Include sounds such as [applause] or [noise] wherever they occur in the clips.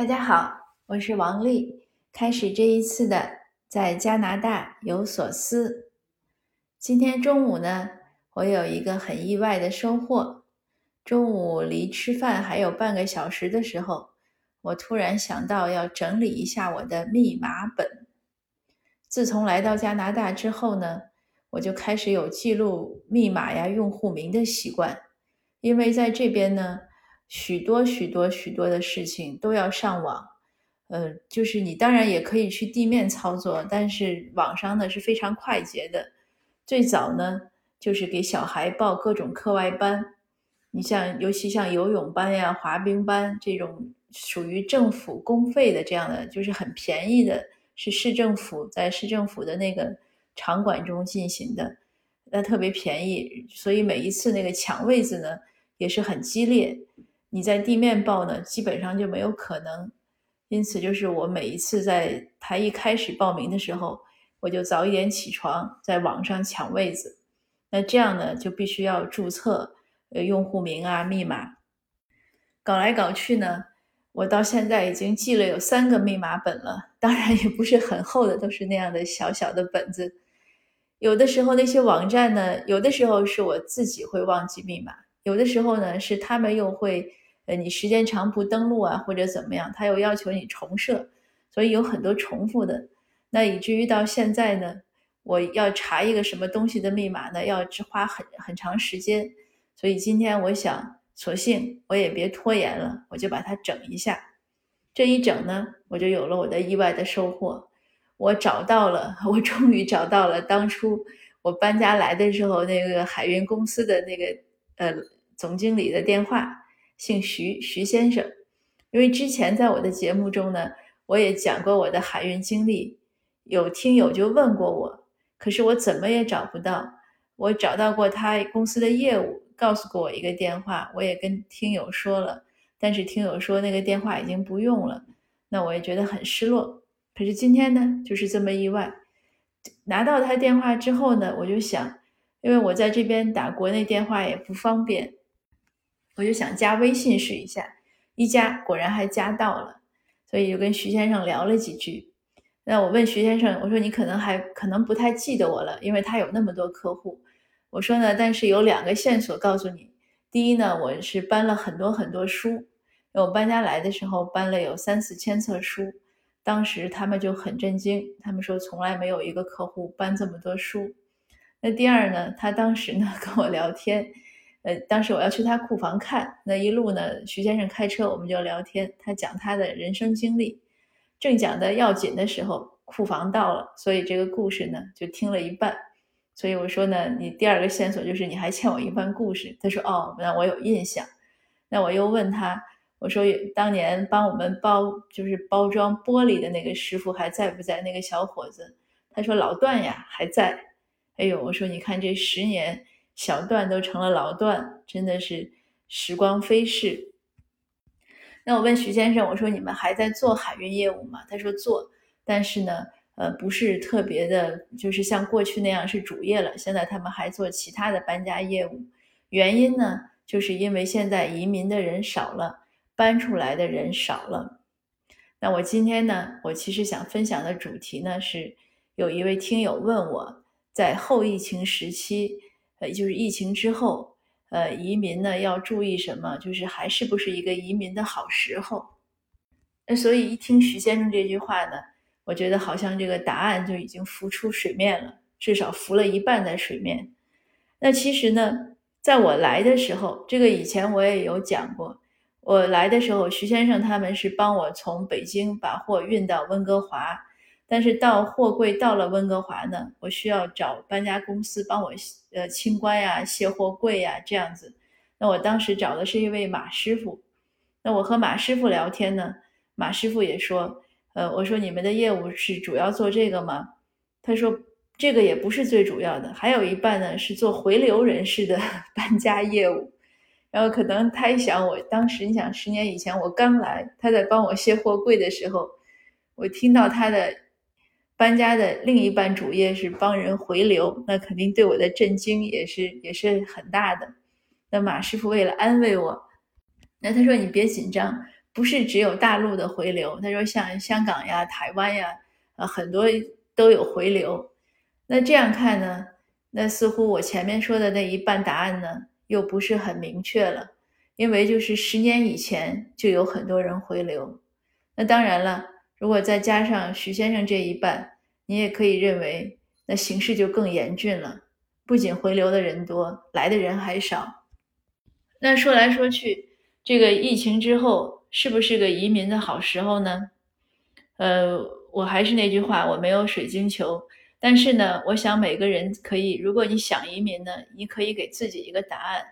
大家好，我是王丽。开始这一次的在加拿大有所思。今天中午呢，我有一个很意外的收获。中午离吃饭还有半个小时的时候，我突然想到要整理一下我的密码本。自从来到加拿大之后呢，我就开始有记录密码呀、用户名的习惯，因为在这边呢。许多许多许多的事情都要上网，呃，就是你当然也可以去地面操作，但是网上呢是非常快捷的。最早呢就是给小孩报各种课外班，你像尤其像游泳班呀、滑冰班这种属于政府公费的这样的，就是很便宜的，是市政府在市政府的那个场馆中进行的，那特别便宜，所以每一次那个抢位子呢也是很激烈。你在地面报呢，基本上就没有可能。因此，就是我每一次在他一开始报名的时候，我就早一点起床，在网上抢位子。那这样呢，就必须要注册呃用户名啊、密码。搞来搞去呢，我到现在已经记了有三个密码本了，当然也不是很厚的，都是那样的小小的本子。有的时候那些网站呢，有的时候是我自己会忘记密码，有的时候呢是他们又会。呃，你时间长不登录啊，或者怎么样，他又要求你重设，所以有很多重复的。那以至于到现在呢，我要查一个什么东西的密码呢，要只花很很长时间。所以今天我想，索性我也别拖延了，我就把它整一下。这一整呢，我就有了我的意外的收获。我找到了，我终于找到了当初我搬家来的时候那个海运公司的那个呃总经理的电话。姓徐，徐先生。因为之前在我的节目中呢，我也讲过我的海运经历，有听友就问过我，可是我怎么也找不到。我找到过他公司的业务，告诉过我一个电话，我也跟听友说了，但是听友说那个电话已经不用了，那我也觉得很失落。可是今天呢，就是这么意外，拿到他电话之后呢，我就想，因为我在这边打国内电话也不方便。我就想加微信试一下，一加果然还加到了，所以就跟徐先生聊了几句。那我问徐先生，我说你可能还可能不太记得我了，因为他有那么多客户。我说呢，但是有两个线索告诉你。第一呢，我是搬了很多很多书，我搬家来的时候搬了有三四千册书，当时他们就很震惊，他们说从来没有一个客户搬这么多书。那第二呢，他当时呢 [laughs] 跟我聊天。呃，当时我要去他库房看，那一路呢，徐先生开车，我们就聊天，他讲他的人生经历，正讲的要紧的时候，库房到了，所以这个故事呢就听了一半，所以我说呢，你第二个线索就是你还欠我一半故事。他说哦，那我有印象。那我又问他，我说当年帮我们包就是包装玻璃的那个师傅还在不在？那个小伙子，他说老段呀还在。哎呦，我说你看这十年。小段都成了老段，真的是时光飞逝。那我问徐先生，我说你们还在做海运业务吗？他说做，但是呢，呃，不是特别的，就是像过去那样是主业了。现在他们还做其他的搬家业务，原因呢，就是因为现在移民的人少了，搬出来的人少了。那我今天呢，我其实想分享的主题呢，是有一位听友问我在后疫情时期。呃，就是疫情之后，呃，移民呢要注意什么？就是还是不是一个移民的好时候？那所以一听徐先生这句话呢，我觉得好像这个答案就已经浮出水面了，至少浮了一半在水面。那其实呢，在我来的时候，这个以前我也有讲过，我来的时候，徐先生他们是帮我从北京把货运到温哥华。但是到货柜到了温哥华呢，我需要找搬家公司帮我呃清关呀、卸货柜呀这样子。那我当时找的是一位马师傅。那我和马师傅聊天呢，马师傅也说，呃，我说你们的业务是主要做这个吗？他说这个也不是最主要的，还有一半呢是做回流人士的 [laughs] 搬家业务。然后可能他一想，我当时你想十年以前我刚来，他在帮我卸货柜的时候，我听到他的。搬家的另一半主业是帮人回流，那肯定对我的震惊也是也是很大的。那马师傅为了安慰我，那他说你别紧张，不是只有大陆的回流。他说像香港呀、台湾呀，呃，很多都有回流。那这样看呢，那似乎我前面说的那一半答案呢，又不是很明确了。因为就是十年以前就有很多人回流。那当然了，如果再加上徐先生这一半，你也可以认为那形势就更严峻了。不仅回流的人多，来的人还少。那说来说去，这个疫情之后是不是个移民的好时候呢？呃，我还是那句话，我没有水晶球，但是呢，我想每个人可以，如果你想移民呢，你可以给自己一个答案。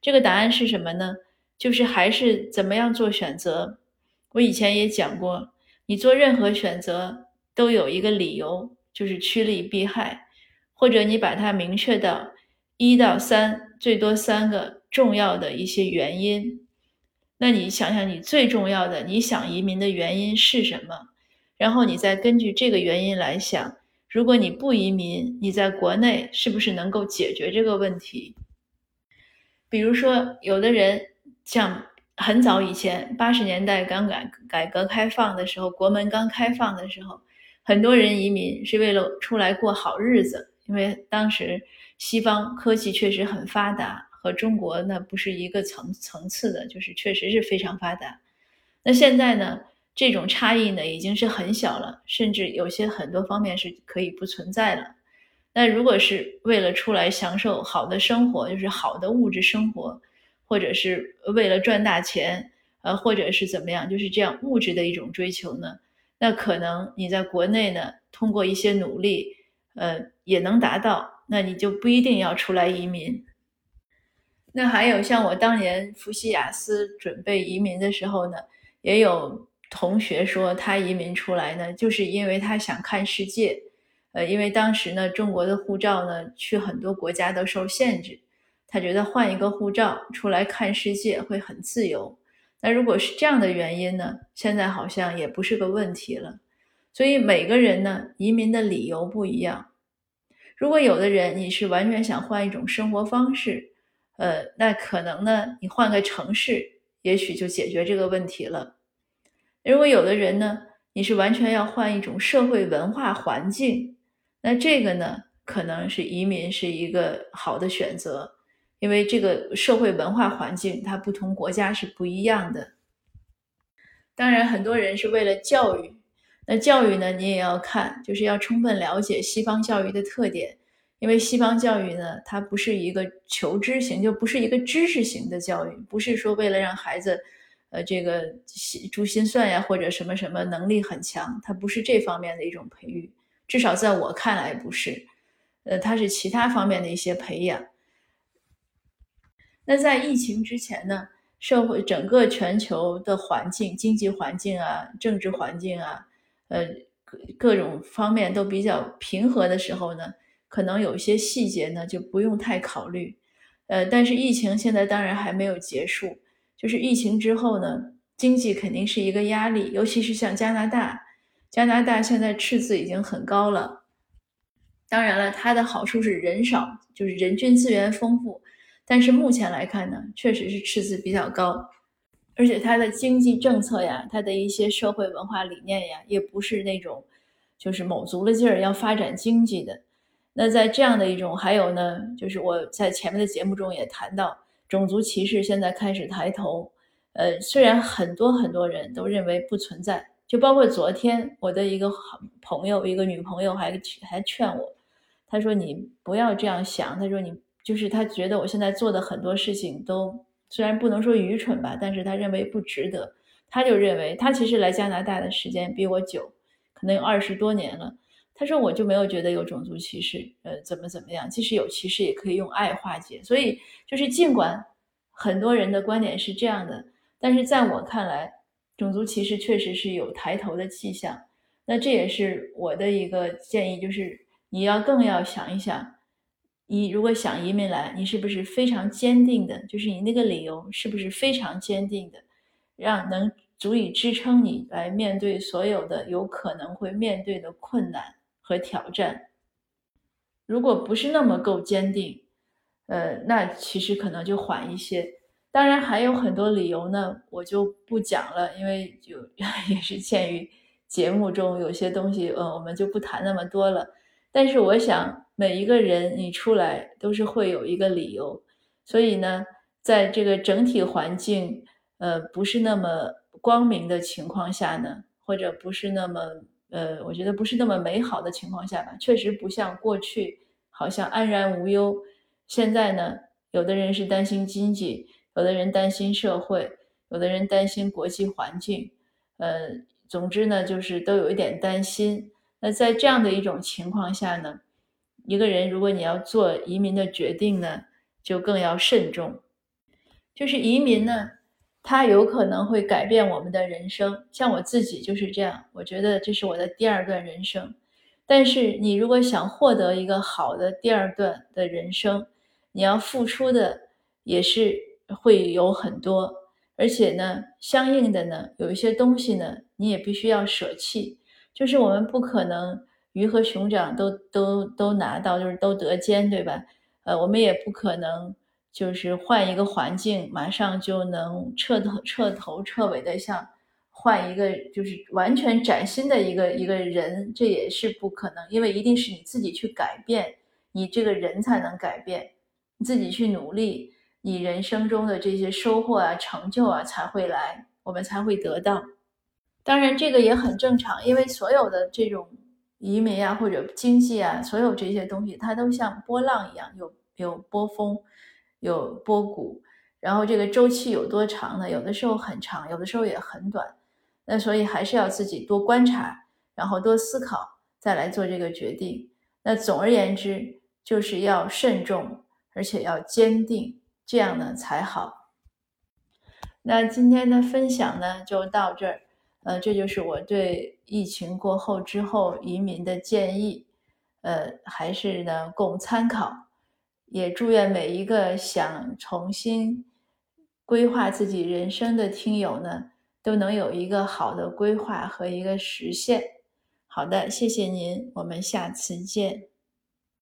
这个答案是什么呢？就是还是怎么样做选择。我以前也讲过，你做任何选择都有一个理由，就是趋利避害。或者你把它明确到一到三，最多三个重要的一些原因。那你想想，你最重要的你想移民的原因是什么？然后你再根据这个原因来想，如果你不移民，你在国内是不是能够解决这个问题？比如说，有的人像很早以前，八十年代刚改改革开放的时候，国门刚开放的时候，很多人移民是为了出来过好日子。因为当时西方科技确实很发达，和中国那不是一个层层次的，就是确实是非常发达。那现在呢，这种差异呢已经是很小了，甚至有些很多方面是可以不存在了。那如果是为了出来享受好的生活，就是好的物质生活，或者是为了赚大钱，呃，或者是怎么样，就是这样物质的一种追求呢？那可能你在国内呢，通过一些努力。呃，也能达到，那你就不一定要出来移民。那还有像我当年复习雅思准备移民的时候呢，也有同学说他移民出来呢，就是因为他想看世界。呃，因为当时呢，中国的护照呢，去很多国家都受限制，他觉得换一个护照出来看世界会很自由。那如果是这样的原因呢，现在好像也不是个问题了。所以每个人呢，移民的理由不一样。如果有的人你是完全想换一种生活方式，呃，那可能呢，你换个城市，也许就解决这个问题了。如果有的人呢，你是完全要换一种社会文化环境，那这个呢，可能是移民是一个好的选择，因为这个社会文化环境它不同国家是不一样的。当然，很多人是为了教育。那教育呢，你也要看，就是要充分了解西方教育的特点，因为西方教育呢，它不是一个求知型，就不是一个知识型的教育，不是说为了让孩子，呃，这个心珠心算呀或者什么什么能力很强，它不是这方面的一种培育，至少在我看来不是，呃，它是其他方面的一些培养。那在疫情之前呢，社会整个全球的环境、经济环境啊、政治环境啊。呃，各种方面都比较平和的时候呢，可能有些细节呢就不用太考虑。呃，但是疫情现在当然还没有结束，就是疫情之后呢，经济肯定是一个压力，尤其是像加拿大，加拿大现在赤字已经很高了。当然了，它的好处是人少，就是人均资源丰富，但是目前来看呢，确实是赤字比较高。而且它的经济政策呀，它的一些社会文化理念呀，也不是那种就是卯足了劲儿要发展经济的。那在这样的一种，还有呢，就是我在前面的节目中也谈到，种族歧视现在开始抬头。呃，虽然很多很多人都认为不存在，就包括昨天我的一个好朋友，一个女朋友还还劝我，她说你不要这样想，她说你就是他觉得我现在做的很多事情都。虽然不能说愚蠢吧，但是他认为不值得。他就认为他其实来加拿大的时间比我久，可能有二十多年了。他说我就没有觉得有种族歧视，呃，怎么怎么样？即使有歧视，也可以用爱化解。所以就是尽管很多人的观点是这样的，但是在我看来，种族歧视确实是有抬头的迹象。那这也是我的一个建议，就是你要更要想一想。你如果想移民来，你是不是非常坚定的？就是你那个理由是不是非常坚定的，让能足以支撑你来面对所有的有可能会面对的困难和挑战？如果不是那么够坚定，呃，那其实可能就缓一些。当然还有很多理由呢，我就不讲了，因为就 [laughs] 也是鉴于节目中有些东西，呃，我们就不谈那么多了。但是我想，每一个人你出来都是会有一个理由，所以呢，在这个整体环境呃不是那么光明的情况下呢，或者不是那么呃，我觉得不是那么美好的情况下吧，确实不像过去好像安然无忧。现在呢，有的人是担心经济。有的人担心社会，有的人担心国际环境，呃，总之呢，就是都有一点担心。那在这样的一种情况下呢，一个人如果你要做移民的决定呢，就更要慎重。就是移民呢，它有可能会改变我们的人生。像我自己就是这样，我觉得这是我的第二段人生。但是你如果想获得一个好的第二段的人生，你要付出的也是。会有很多，而且呢，相应的呢，有一些东西呢，你也必须要舍弃。就是我们不可能鱼和熊掌都都都拿到，就是都得兼，对吧？呃，我们也不可能就是换一个环境，马上就能彻头彻头彻尾的像换一个就是完全崭新的一个一个人，这也是不可能，因为一定是你自己去改变，你这个人才能改变，你自己去努力。你人生中的这些收获啊、成就啊才会来，我们才会得到。当然，这个也很正常，因为所有的这种移民啊或者经济啊，所有这些东西，它都像波浪一样，有有波峰，有波谷。然后这个周期有多长呢？有的时候很长，有的时候也很短。那所以还是要自己多观察，然后多思考，再来做这个决定。那总而言之，就是要慎重，而且要坚定。这样呢才好。那今天的分享呢就到这儿，呃，这就是我对疫情过后之后移民的建议，呃，还是呢供参考。也祝愿每一个想重新规划自己人生的听友呢，都能有一个好的规划和一个实现。好的，谢谢您，我们下次见。